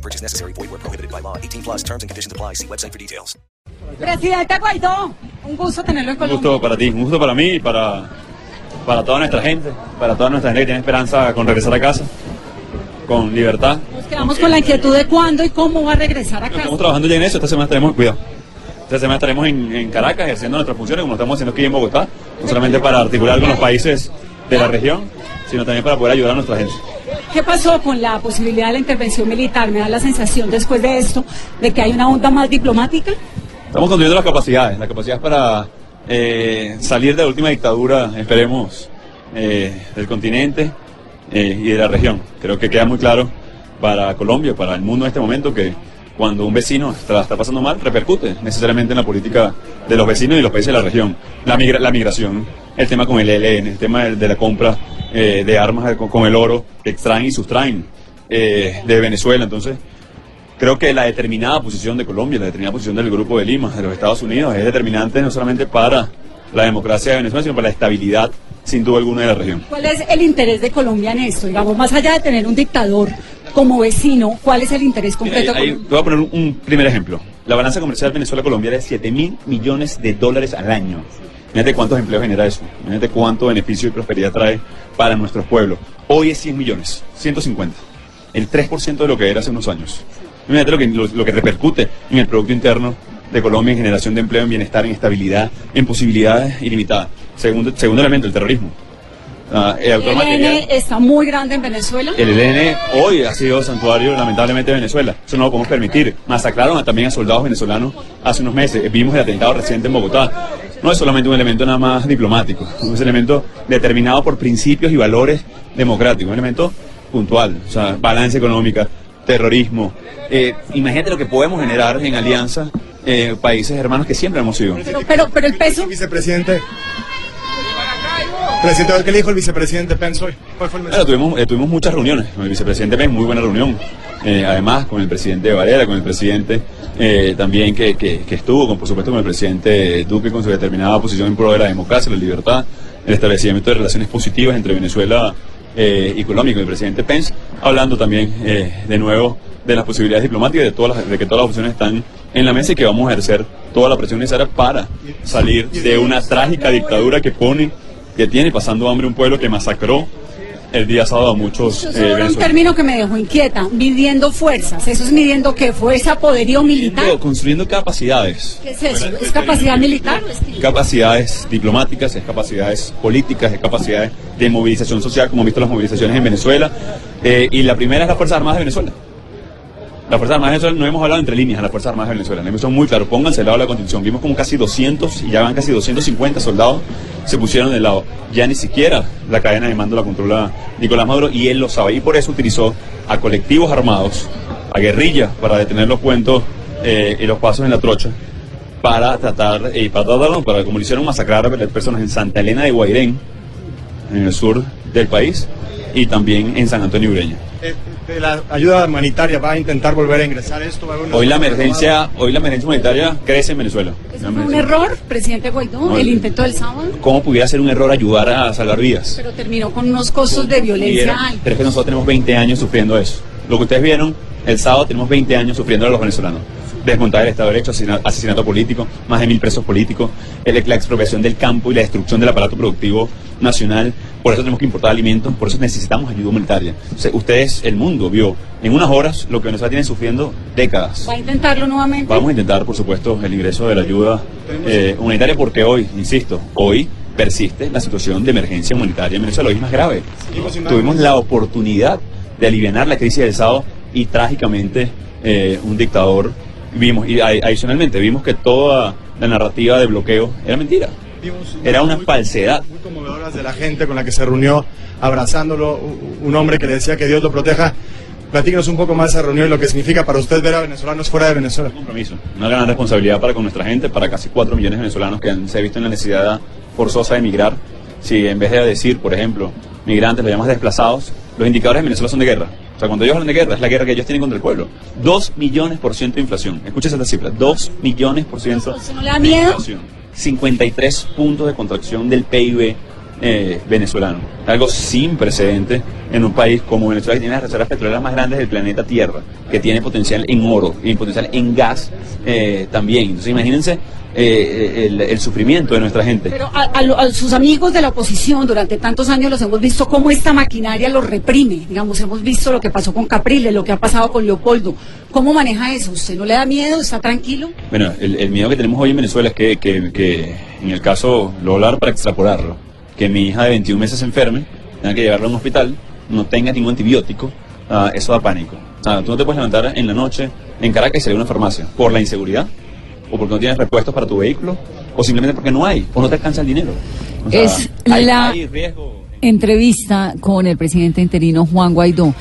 No purchase necessary. Void where prohibited by law. 18 plus terms and conditions apply. See website for details. Presidente Guaidó, un gusto tenerlo en Un Colombia. gusto para ti, un gusto para mí y para, para toda nuestra gente, para toda nuestra gente que tiene esperanza con regresar a casa, con libertad. Nos quedamos con la inquietud de cuándo y cómo va a regresar a casa. Estamos trabajando ya en eso, esta semana estaremos, cuidado, esta semana estaremos en, en Caracas ejerciendo nuestras funciones como lo estamos haciendo aquí en Bogotá, no solamente para articular con los países de la región, sino también para poder ayudar a nuestra gente. ¿Qué pasó con la posibilidad de la intervención militar? Me da la sensación después de esto de que hay una onda más diplomática. Estamos construyendo las capacidades, las capacidades para eh, salir de la última dictadura, esperemos, eh, del continente eh, y de la región. Creo que queda muy claro para Colombia, para el mundo en este momento, que cuando un vecino está, pasando mal, repercute necesariamente en la política de los vecinos y los países de la región. La, migra- la migración, el tema con el ELN, el tema de la compra eh, de armas con, con el oro que extraen y sustraen eh, de Venezuela. Entonces, Creo que la determinada posición de Colombia, la determinada posición del Grupo de Lima, de los Estados Unidos, es determinante no solamente para la democracia de Venezuela, sino para la estabilidad, sin duda alguna, de la región. ¿Cuál es el interés de Colombia en esto? Digamos, más allá de tener un dictador como vecino, ¿cuál es el interés concreto? Ahí- te voy a poner un, un primer ejemplo. La balanza comercial Venezuela-Colombia es de 7 mil millones de dólares al año. Imagínate cuántos empleos genera eso. Imagínate cuánto beneficio y prosperidad trae para nuestros pueblos. Hoy es 100 millones, 150. El 3% de lo que era hace unos años. Imagínate lo que, lo, lo que repercute en el Producto Interno de Colombia en generación de empleo, en bienestar, en estabilidad, en posibilidades ilimitadas. Segundo, segundo elemento, el terrorismo. Ah, el El material- está muy grande en Venezuela. el ELN hoy ha sido santuario, lamentablemente, de Venezuela. Eso no lo podemos permitir. Masacraron a- también a soldados venezolanos hace unos meses. Vimos el atentado reciente en Bogotá. No es solamente un elemento nada más diplomático, es un elemento determinado por principios y valores democráticos, un elemento puntual, o sea, balance económica, terrorismo. Eh, imagínate lo que podemos generar en alianza eh, países hermanos que siempre hemos sido. Pero, pero, pero el peso, Vicepresidente. Presidente, ¿qué le dijo el vicepresidente Pence hoy? ¿Cuál fue el Bueno, mensaje? tuvimos, eh, tuvimos muchas reuniones con el vicepresidente Pence, muy buena reunión. Eh, además, con el presidente Varela, con el presidente eh, también que, que- que estuvo, con, por supuesto, con el presidente Duque, con su determinada posición en pro de la democracia, la libertad, el establecimiento de relaciones positivas entre Venezuela y Colombia, y con el presidente Pence, hablando también eh, de nuevo de las posibilidades diplomáticas, de, todas las- de que todas las opciones están en la mesa y que vamos a ejercer toda la presión necesaria para salir de una trágica dictadura que pone, que tiene pasando hambre un pueblo que masacró el día sábado a muchos eso eh, un término que me dejó inquieta, midiendo fuerzas. ¿Eso es midiendo qué? ¿Fuerza, poderío militar? Construyendo- Construyendo capacidades, ¿Qué es eso? ¿Es capacidad militar? es capacidades diplomáticas, es capacidades políticas, es capacidades de movilización social, como hemos visto las movilizaciones en Venezuela. Eh, y la primera es las Fuerzas Armadas de Venezuela. Las Fuerzas Armadas de Venezuela, no hemos hablado entre líneas, las Fuerzas Armadas de Venezuela. Hemos son muy claro, pónganse al lado de la Constitución. Vimos como casi 200 y ya van casi 250 soldados se pusieron del lado. Ya ni siquiera la cadena de mando la controla Nicolás Maduro y él lo sabe. Y por eso utilizó a colectivos armados, a guerrillas para detener los cuentos eh, y los pasos en la trocha para tratar, y para tratar, no, para como lo hicieron masacrar a personas en Santa Elena de Guairén, en el sur del país, y también en San Antonio Ureña. Eh, de la ayuda humanitaria va a intentar volver a ingresar esto. ¿Va a Hoy la emergencia, hoy la emergencia humanitaria crece en Venezuela. ¿Eso La fue un error, presidente Guaidó, No, el el- intento del sábado? ¿Cómo pudiera ser un error ayudar a salvar vidas? Pero terminó con unos costos de violencia pero es que nosotros tenemos 20 años sufriendo eso. Lo que ustedes vieron el sábado, tenemos 20 años sufriendo a los venezolanos. Desmontar el Estado de Derecho, asesina- asesinato político, más de mil presos políticos, el- la expropiación del campo y la destrucción del aparato productivo nacional. Por eso tenemos que importar alimentos, por eso necesitamos ayuda humanitaria. Ustedes, el mundo, vio en unas horas lo que Venezuela tiene sufriendo décadas. ¿Va a intentarlo nuevamente? Vamos a intentar, por supuesto, el ingreso de la ayuda eh, humanitaria porque hoy, insisto, hoy persiste la situación de emergencia humanitaria en Venezuela. Hoy es más grave. Tuvimos la oportunidad de aliviar la crisis del sábado y trágicamente eh, un dictador vimos, y adi- adicionalmente vimos que toda la narrativa de bloqueo era mentira. Era una muy- falsedad. Muy conmovedoras de la gente con la que se reunió abrazándolo, un hombre que le decía que Dios lo proteja. Platícanos un poco más esa reunión y lo que significa para usted ver a venezolanos fuera de Venezuela. Un compromiso, una gran responsabilidad para con nuestra gente, para casi 4 millones de venezolanos que han, se han visto en la necesidad forzosa de emigrar. Si en vez de decir, por ejemplo, migrantes, lo llamas desplazados, los indicadores en Venezuela son de guerra. O sea, cuando ellos hablan de guerra, es la guerra que ellos tienen contra el pueblo. 2 millones por ciento de inflación. Escucha esta cifra, 2 millones por ciento ¿Eso no de inflación. 53 puntos de contracción del PIB eh, venezolano. Algo sin precedente en un país como Venezuela, que tiene las reservas petroleras más grandes del planeta Tierra, que tiene potencial en oro y potencial en gas eh, también. Entonces, imagínense eh, el, el sufrimiento de nuestra gente. Pero a, a lo- a sus amigos de la oposición durante tantos años los hemos visto cómo esta maquinaria los reprime. Digamos, hemos visto lo que pasó con Capriles, lo que ha pasado con Leopoldo. ¿Cómo maneja eso? ¿Usted no le da miedo? ¿Está tranquilo? Bueno, el, el miedo que tenemos hoy en Venezuela es que, que- que, en el caso, lo hablar para extrapolarlo, que mi hija de 21 meses se enferme, tenga que llevarla a un hospital, no tenga ningún antibiótico, ah, eso da pánico. O sea, tú no te puedes levantar en la noche en Caracas y salir a una farmacia por la inseguridad, o porque no tienes repuestos para tu vehículo, o simplemente porque no hay, o no te alcanza el dinero. O sea, Es hay- la- hay riesgo. Entrevista con el presidente interino Juan Guaidó.